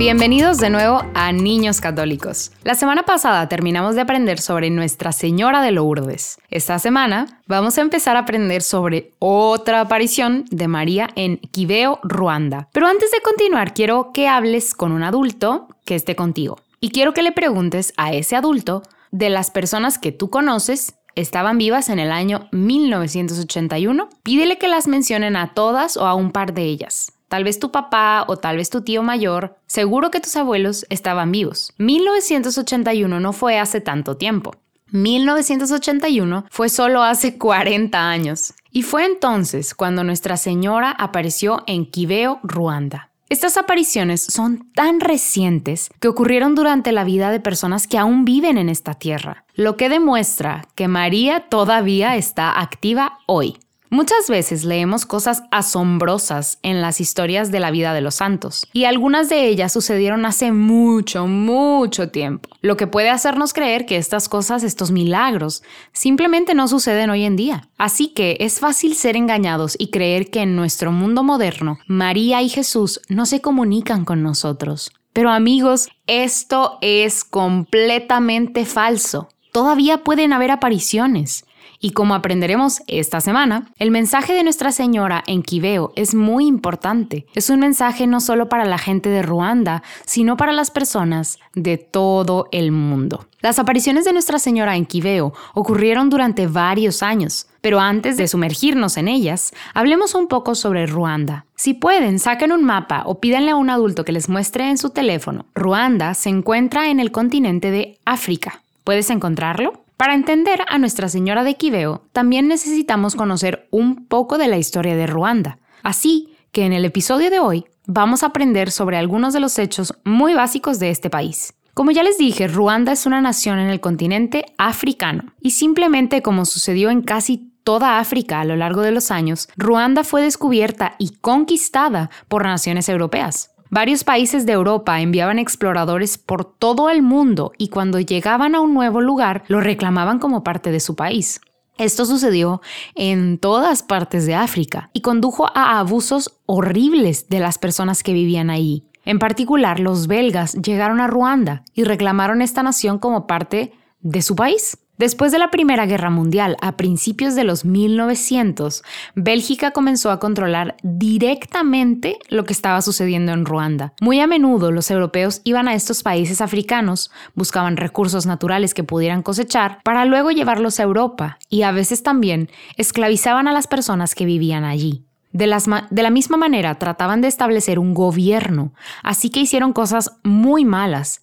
Bienvenidos de nuevo a Niños Católicos. La semana pasada terminamos de aprender sobre Nuestra Señora de Lourdes. Esta semana vamos a empezar a aprender sobre otra aparición de María en Quibeo, Ruanda. Pero antes de continuar, quiero que hables con un adulto que esté contigo. Y quiero que le preguntes a ese adulto de las personas que tú conoces estaban vivas en el año 1981. Pídele que las mencionen a todas o a un par de ellas. Tal vez tu papá o tal vez tu tío mayor, seguro que tus abuelos estaban vivos. 1981 no fue hace tanto tiempo. 1981 fue solo hace 40 años. Y fue entonces cuando Nuestra Señora apareció en Quibeo, Ruanda. Estas apariciones son tan recientes que ocurrieron durante la vida de personas que aún viven en esta tierra, lo que demuestra que María todavía está activa hoy. Muchas veces leemos cosas asombrosas en las historias de la vida de los santos, y algunas de ellas sucedieron hace mucho, mucho tiempo, lo que puede hacernos creer que estas cosas, estos milagros, simplemente no suceden hoy en día. Así que es fácil ser engañados y creer que en nuestro mundo moderno, María y Jesús no se comunican con nosotros. Pero amigos, esto es completamente falso. Todavía pueden haber apariciones. Y como aprenderemos esta semana, el mensaje de Nuestra Señora en Quibeo es muy importante. Es un mensaje no solo para la gente de Ruanda, sino para las personas de todo el mundo. Las apariciones de Nuestra Señora en Quibeo ocurrieron durante varios años, pero antes de sumergirnos en ellas, hablemos un poco sobre Ruanda. Si pueden, saquen un mapa o pídanle a un adulto que les muestre en su teléfono. Ruanda se encuentra en el continente de África. ¿Puedes encontrarlo? Para entender a Nuestra Señora de Quibeo, también necesitamos conocer un poco de la historia de Ruanda. Así que en el episodio de hoy vamos a aprender sobre algunos de los hechos muy básicos de este país. Como ya les dije, Ruanda es una nación en el continente africano y simplemente como sucedió en casi toda África a lo largo de los años, Ruanda fue descubierta y conquistada por naciones europeas. Varios países de Europa enviaban exploradores por todo el mundo y cuando llegaban a un nuevo lugar lo reclamaban como parte de su país. Esto sucedió en todas partes de África y condujo a abusos horribles de las personas que vivían ahí. En particular, los belgas llegaron a Ruanda y reclamaron esta nación como parte de su país. Después de la Primera Guerra Mundial, a principios de los 1900, Bélgica comenzó a controlar directamente lo que estaba sucediendo en Ruanda. Muy a menudo los europeos iban a estos países africanos, buscaban recursos naturales que pudieran cosechar para luego llevarlos a Europa y a veces también esclavizaban a las personas que vivían allí. De, de, la misma manera trataban de establecer un gobierno, así que hicieron cosas muy malas,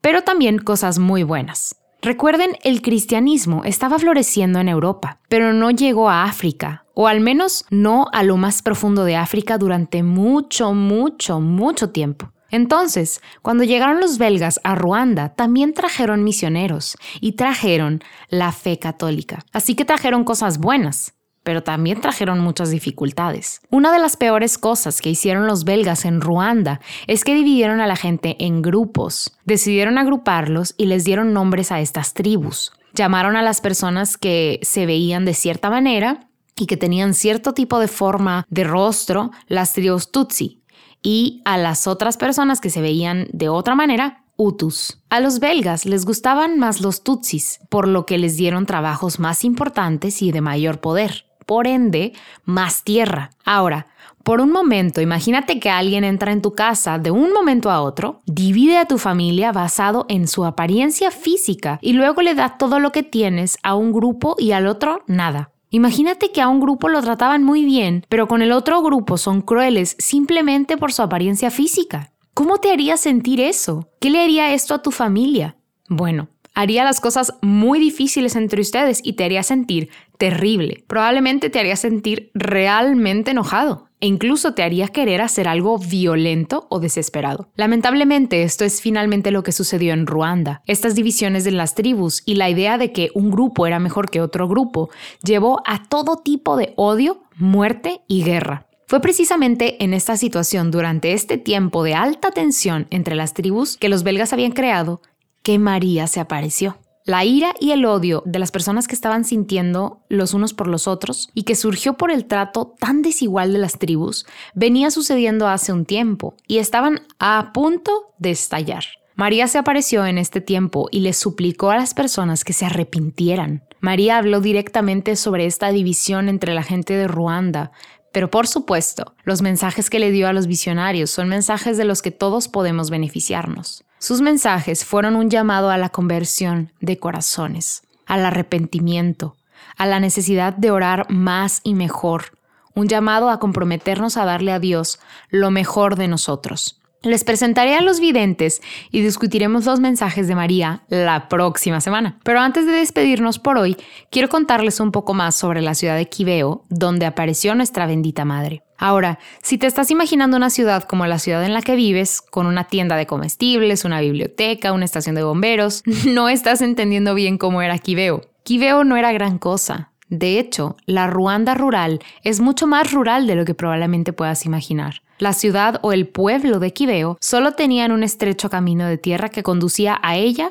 pero también cosas muy buenas. Recuerden, el cristianismo estaba floreciendo en Europa, pero no llegó a África, o al menos no a lo más profundo de África durante mucho, mucho, mucho tiempo. Entonces, cuando llegaron los belgas a Ruanda, también trajeron misioneros y trajeron la fe católica. Así que trajeron cosas buenas pero también trajeron muchas dificultades. Una de las peores cosas que hicieron los belgas en Ruanda es que dividieron a la gente en grupos. Decidieron agruparlos y les dieron nombres a estas tribus. Llamaron a las personas que se veían de cierta manera y que tenían cierto tipo de forma de rostro, las tribus Tutsi, y a las otras personas que se veían de otra manera, Hutus. A los belgas les gustaban más los Tutsis, por lo que les dieron trabajos más importantes y de mayor poder por ende, más tierra. Ahora, por un momento, imagínate que alguien entra en tu casa de un momento a otro, divide a tu familia basado en su apariencia física y luego le da todo lo que tienes a un grupo y al otro nada. Imagínate que a un grupo lo trataban muy bien, pero con el otro grupo son crueles simplemente por su apariencia física. ¿Cómo te haría sentir eso? ¿Qué le haría esto a tu familia? Bueno, haría las cosas muy difíciles entre ustedes y te haría sentir terrible. Probablemente te haría sentir realmente enojado e incluso te haría querer hacer algo violento o desesperado. Lamentablemente, esto es finalmente lo que sucedió en Ruanda. Estas divisiones de las tribus y la idea de que un grupo era mejor que otro grupo llevó a todo tipo de odio, muerte y guerra. Fue precisamente en esta situación, durante este tiempo de alta tensión entre las tribus que los belgas habían creado, que María se apareció. La ira y el odio de las personas que estaban sintiendo los unos por los otros y que surgió por el trato tan desigual de las tribus venía sucediendo hace un tiempo y estaban a punto de estallar. María se apareció en este tiempo y le suplicó a las personas que se arrepintieran. María habló directamente sobre esta división entre la gente de Ruanda, pero por supuesto, los mensajes que le dio a los visionarios son mensajes de los que todos podemos beneficiarnos. Sus mensajes fueron un llamado a la conversión de corazones, al arrepentimiento, a la necesidad de orar más y mejor, un llamado a comprometernos a darle a Dios lo mejor de nosotros. Les presentaré a los videntes y discutiremos los mensajes de María la próxima semana. Pero antes de despedirnos por hoy, quiero contarles un poco más sobre la ciudad de Quibeo, donde apareció nuestra bendita madre. Ahora, si te estás imaginando una ciudad como la ciudad en la que vives, con una tienda de comestibles, una biblioteca, una estación de bomberos, no estás entendiendo bien cómo era Quibeo. Quibeo no era gran cosa. De hecho, la Ruanda rural es mucho más rural de lo que probablemente puedas imaginar. La ciudad o el pueblo de Quibeo solo tenían un estrecho camino de tierra que conducía a ella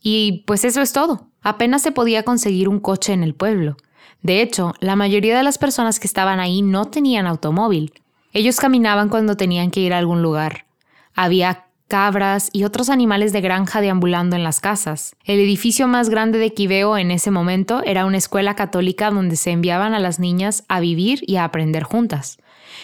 y pues eso es todo. Apenas se podía conseguir un coche en el pueblo. De hecho, la mayoría de las personas que estaban ahí no tenían automóvil. Ellos caminaban cuando tenían que ir a algún lugar. Había cabras y otros animales de granja deambulando en las casas. El edificio más grande de Quibeo en ese momento era una escuela católica donde se enviaban a las niñas a vivir y a aprender juntas.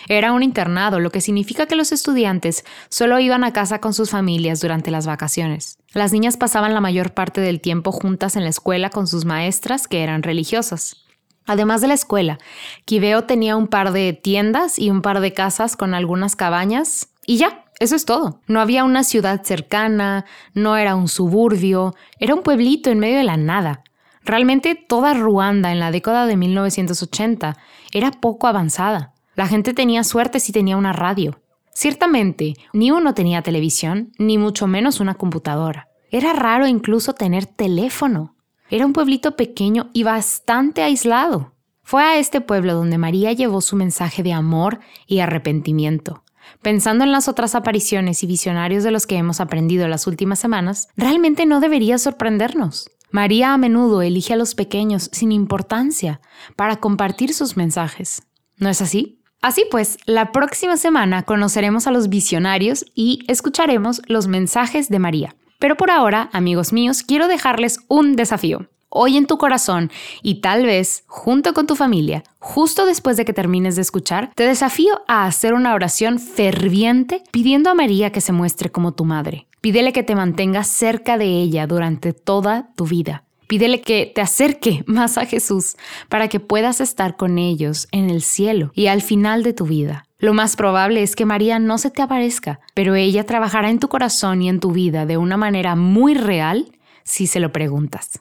Era un internado, lo que significa que los estudiantes solo iban a casa con sus familias durante las vacaciones. Las niñas pasaban la mayor parte del tiempo juntas en la escuela con sus maestras, que eran religiosas. Además de la escuela, Quibeo tenía un par de tiendas y un par de casas con algunas cabañas, y ya, eso es todo. No había una ciudad cercana, no era un suburbio, era un pueblito en medio de la nada. Realmente toda Ruanda en la década de 1980 era poco avanzada. La gente tenía suerte si tenía una radio. Ciertamente, ni uno tenía televisión, ni mucho menos una computadora. Era raro incluso tener teléfono. Era un pueblito pequeño y bastante aislado. Fue a este pueblo donde María llevó su mensaje de amor y arrepentimiento. Pensando en las otras apariciones y visionarios de los que hemos aprendido las últimas semanas, realmente no debería sorprendernos. María a menudo elige a los pequeños sin importancia para compartir sus mensajes. ¿No es así? Así pues, la próxima semana conoceremos a los visionarios y escucharemos los mensajes de María. Pero por ahora, amigos míos, quiero dejarles un desafío. Hoy en tu corazón y tal vez junto con tu familia, justo después de que termines de escuchar, te desafío a hacer una oración ferviente pidiendo a María que se muestre como tu madre. Pídele que te mantengas cerca de ella durante toda tu vida. Pídele que te acerque más a Jesús para que puedas estar con ellos en el cielo y al final de tu vida. Lo más probable es que María no se te aparezca, pero ella trabajará en tu corazón y en tu vida de una manera muy real si se lo preguntas.